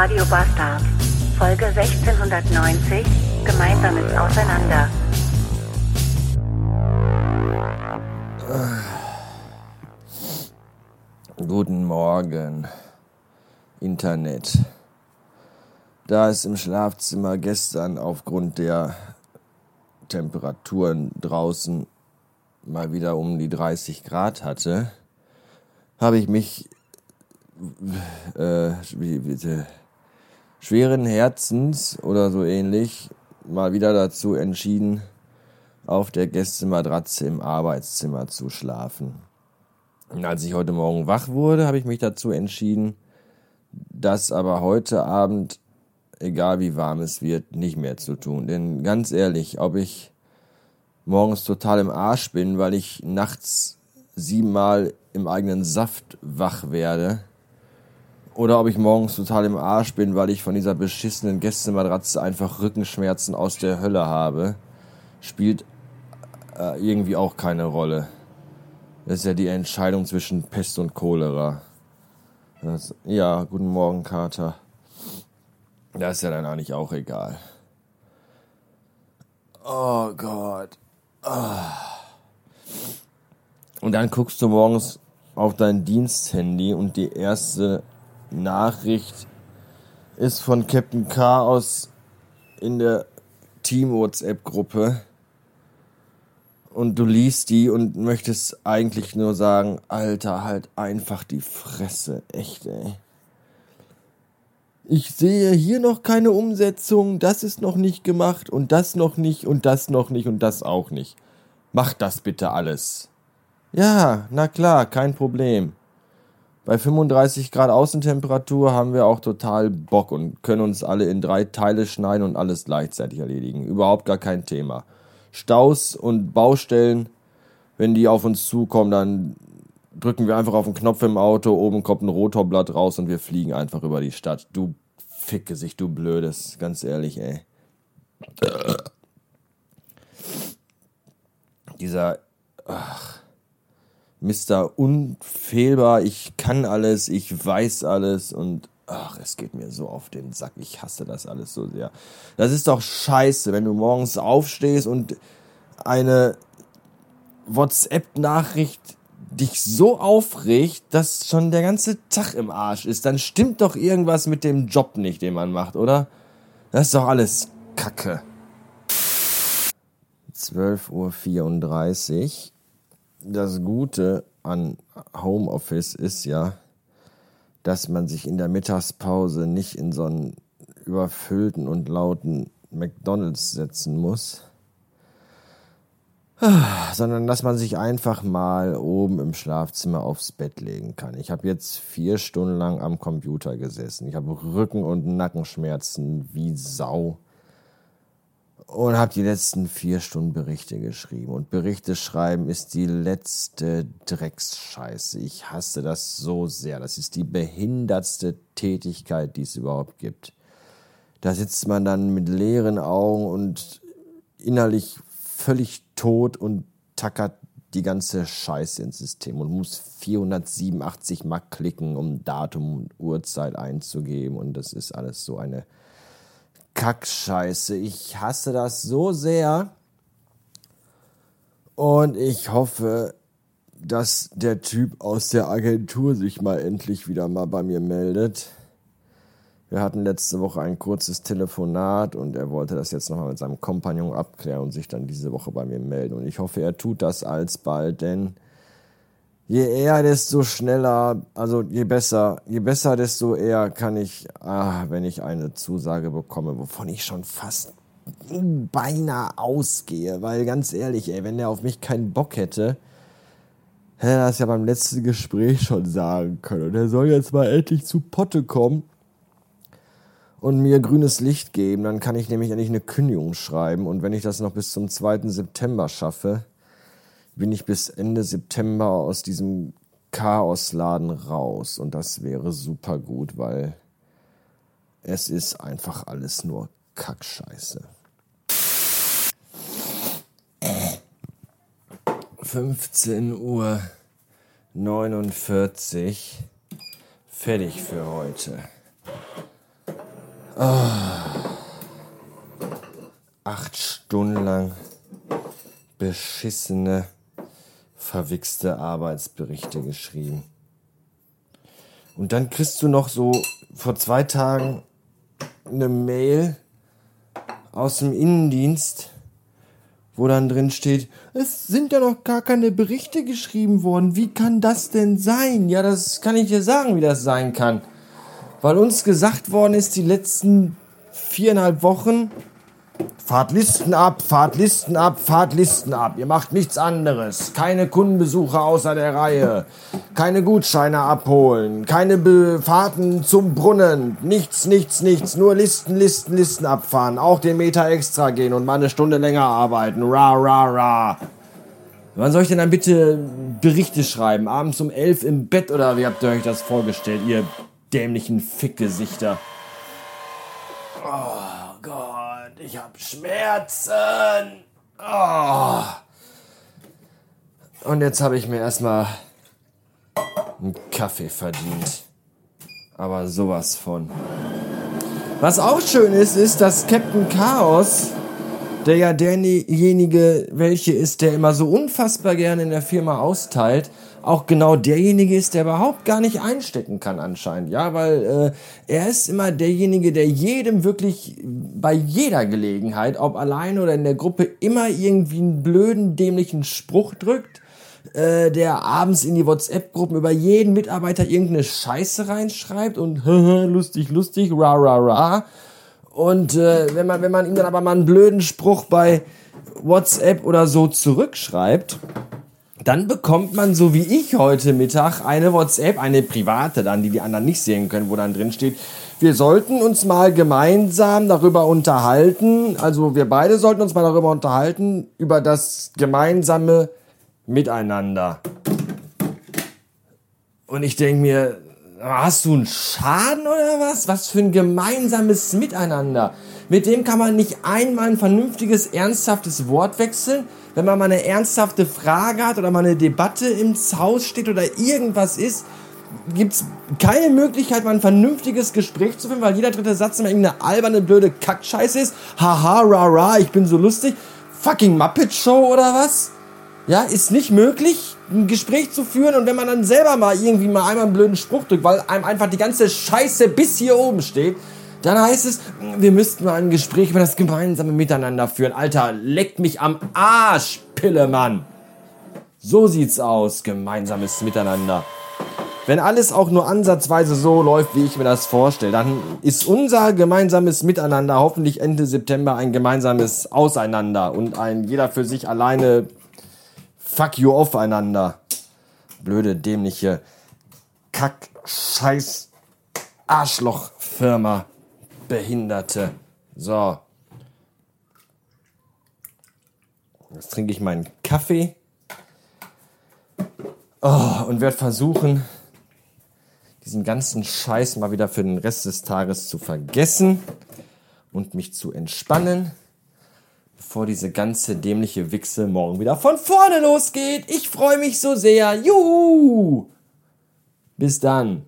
Radio Bastard. Folge 1690. Gemeinsames Auseinander. Guten Morgen, Internet. Da es im Schlafzimmer gestern aufgrund der Temperaturen draußen mal wieder um die 30 Grad hatte, habe ich mich äh, wie, bitte, schweren Herzens oder so ähnlich mal wieder dazu entschieden, auf der Gästematratze im Arbeitszimmer zu schlafen. Und als ich heute Morgen wach wurde, habe ich mich dazu entschieden, das aber heute Abend, egal wie warm es wird, nicht mehr zu tun. Denn ganz ehrlich, ob ich morgens total im Arsch bin, weil ich nachts siebenmal im eigenen Saft wach werde, oder ob ich morgens total im Arsch bin, weil ich von dieser beschissenen Gästematratze einfach Rückenschmerzen aus der Hölle habe, spielt äh, irgendwie auch keine Rolle. Das ist ja die Entscheidung zwischen Pest und Cholera. Das, ja, guten Morgen, Kater. Das ist ja dann eigentlich auch egal. Oh Gott. Oh. Und dann guckst du morgens auf dein Diensthandy und die erste Nachricht ist von Captain Chaos in der Team-WhatsApp-Gruppe. Und du liest die und möchtest eigentlich nur sagen, Alter, halt einfach die Fresse. Echt, ey. Ich sehe hier noch keine Umsetzung, das ist noch nicht gemacht und das noch nicht und das noch nicht und das auch nicht. Mach das bitte alles. Ja, na klar, kein Problem bei 35 Grad Außentemperatur haben wir auch total Bock und können uns alle in drei Teile schneiden und alles gleichzeitig erledigen. Überhaupt gar kein Thema. Staus und Baustellen, wenn die auf uns zukommen, dann drücken wir einfach auf den Knopf im Auto, oben kommt ein Rotorblatt raus und wir fliegen einfach über die Stadt. Du ficke sich, du Blödes, ganz ehrlich, ey. Dieser, ach, Mr. Unfehlbar, ich kann alles, ich weiß alles und ach, es geht mir so auf den Sack. Ich hasse das alles so sehr. Das ist doch scheiße, wenn du morgens aufstehst und eine WhatsApp-Nachricht dich so aufregt, dass schon der ganze Tag im Arsch ist. Dann stimmt doch irgendwas mit dem Job nicht, den man macht, oder? Das ist doch alles Kacke. 12.34 Uhr das Gute an Homeoffice ist ja, dass man sich in der Mittagspause nicht in so einen überfüllten und lauten McDonald's setzen muss, sondern dass man sich einfach mal oben im Schlafzimmer aufs Bett legen kann. Ich habe jetzt vier Stunden lang am Computer gesessen. Ich habe Rücken- und Nackenschmerzen wie Sau und habe die letzten vier Stunden Berichte geschrieben. Und Berichte schreiben ist die letzte Drecksscheiße. Ich hasse das so sehr. Das ist die behindertste Tätigkeit, die es überhaupt gibt. Da sitzt man dann mit leeren Augen und innerlich völlig tot und tackert die ganze Scheiße ins System und muss 487 Mal klicken, um Datum und Uhrzeit einzugeben. Und das ist alles so eine Kackscheiße. Ich hasse das so sehr. Und ich hoffe, dass der Typ aus der Agentur sich mal endlich wieder mal bei mir meldet. Wir hatten letzte Woche ein kurzes Telefonat und er wollte das jetzt nochmal mit seinem Kompagnon abklären und sich dann diese Woche bei mir melden. Und ich hoffe, er tut das alsbald, denn je eher, desto schneller, also je besser, je besser, desto eher kann ich, ah, wenn ich eine Zusage bekomme, wovon ich schon fast beinahe ausgehe, weil ganz ehrlich, ey, wenn der auf mich keinen Bock hätte, hätte er das ja beim letzten Gespräch schon sagen können. Und er soll jetzt mal endlich zu Potte kommen und mir grünes Licht geben, dann kann ich nämlich endlich eine Kündigung schreiben und wenn ich das noch bis zum 2. September schaffe, bin ich bis Ende September aus diesem Chaosladen raus. Und das wäre super gut, weil es ist einfach alles nur Kackscheiße. 15 Uhr 49. Fertig für heute. Acht Stunden lang beschissene, verwichste Arbeitsberichte geschrieben. Und dann kriegst du noch so vor zwei Tagen eine Mail aus dem Innendienst, wo dann drin steht, es sind ja noch gar keine Berichte geschrieben worden. Wie kann das denn sein? Ja, das kann ich dir sagen, wie das sein kann. Weil uns gesagt worden ist, die letzten viereinhalb Wochen, Fahrt Listen ab, fahrt Listen ab, fahrt Listen ab. Ihr macht nichts anderes. Keine Kundenbesuche außer der Reihe. Keine Gutscheine abholen. Keine Be Fahrten zum Brunnen. Nichts, nichts, nichts. Nur Listen, Listen, Listen abfahren. Auch den Meter extra gehen und mal eine Stunde länger arbeiten. Ra, ra, ra. Wann soll ich denn dann bitte Berichte schreiben? Abends um elf im Bett oder wie habt ihr euch das vorgestellt, ihr dämlichen Fickgesichter? Oh Gott ich habe Schmerzen. Oh. Und jetzt habe ich mir erstmal einen Kaffee verdient. Aber sowas von. Was auch schön ist, ist, dass Captain Chaos, der ja derjenige, welche ist, der immer so unfassbar gerne in der Firma austeilt, auch genau derjenige ist, der überhaupt gar nicht einstecken kann anscheinend. Ja, weil äh, er ist immer derjenige, der jedem wirklich bei jeder Gelegenheit, ob alleine oder in der Gruppe, immer irgendwie einen blöden, dämlichen Spruch drückt, äh, der abends in die WhatsApp-Gruppen über jeden Mitarbeiter irgendeine Scheiße reinschreibt und lustig, lustig, ra, ra, ra. Und äh, wenn man, wenn man ihm dann aber mal einen blöden Spruch bei WhatsApp oder so zurückschreibt, dann bekommt man, so wie ich heute Mittag, eine WhatsApp, eine private dann, die die anderen nicht sehen können, wo dann drin steht, wir sollten uns mal gemeinsam darüber unterhalten, also wir beide sollten uns mal darüber unterhalten, über das gemeinsame Miteinander. Und ich denke mir, hast du einen Schaden oder was? Was für ein gemeinsames Miteinander? Mit dem kann man nicht einmal ein vernünftiges, ernsthaftes Wort wechseln wenn man mal eine ernsthafte Frage hat oder mal eine Debatte ins Haus steht oder irgendwas ist, gibt es keine Möglichkeit, mal ein vernünftiges Gespräch zu finden, weil jeder dritte Satz immer irgendeine alberne, blöde Kackscheiße ist. Haha, ra, ra, ich bin so lustig. Fucking Muppet Show oder was? Ja, ist nicht möglich, ein Gespräch zu führen und wenn man dann selber mal irgendwie mal einmal einen blöden Spruch drückt, weil einem einfach die ganze Scheiße bis hier oben steht, dann heißt es, wir müssten mal ein Gespräch über das gemeinsame Miteinander führen. Alter, leckt mich am Arsch, Pillemann. So sieht's aus, gemeinsames Miteinander. Wenn alles auch nur ansatzweise so läuft, wie ich mir das vorstelle, dann ist unser gemeinsames Miteinander hoffentlich Ende September ein gemeinsames Auseinander und ein jeder für sich alleine Fuck you aufeinander. Blöde, dämliche Kack, Scheiß, Arschloch-Firma. Behinderte. So. Jetzt trinke ich meinen Kaffee. Oh, und werde versuchen, diesen ganzen Scheiß mal wieder für den Rest des Tages zu vergessen und mich zu entspannen, bevor diese ganze dämliche Wichse morgen wieder von vorne losgeht. Ich freue mich so sehr. Juhu! Bis dann.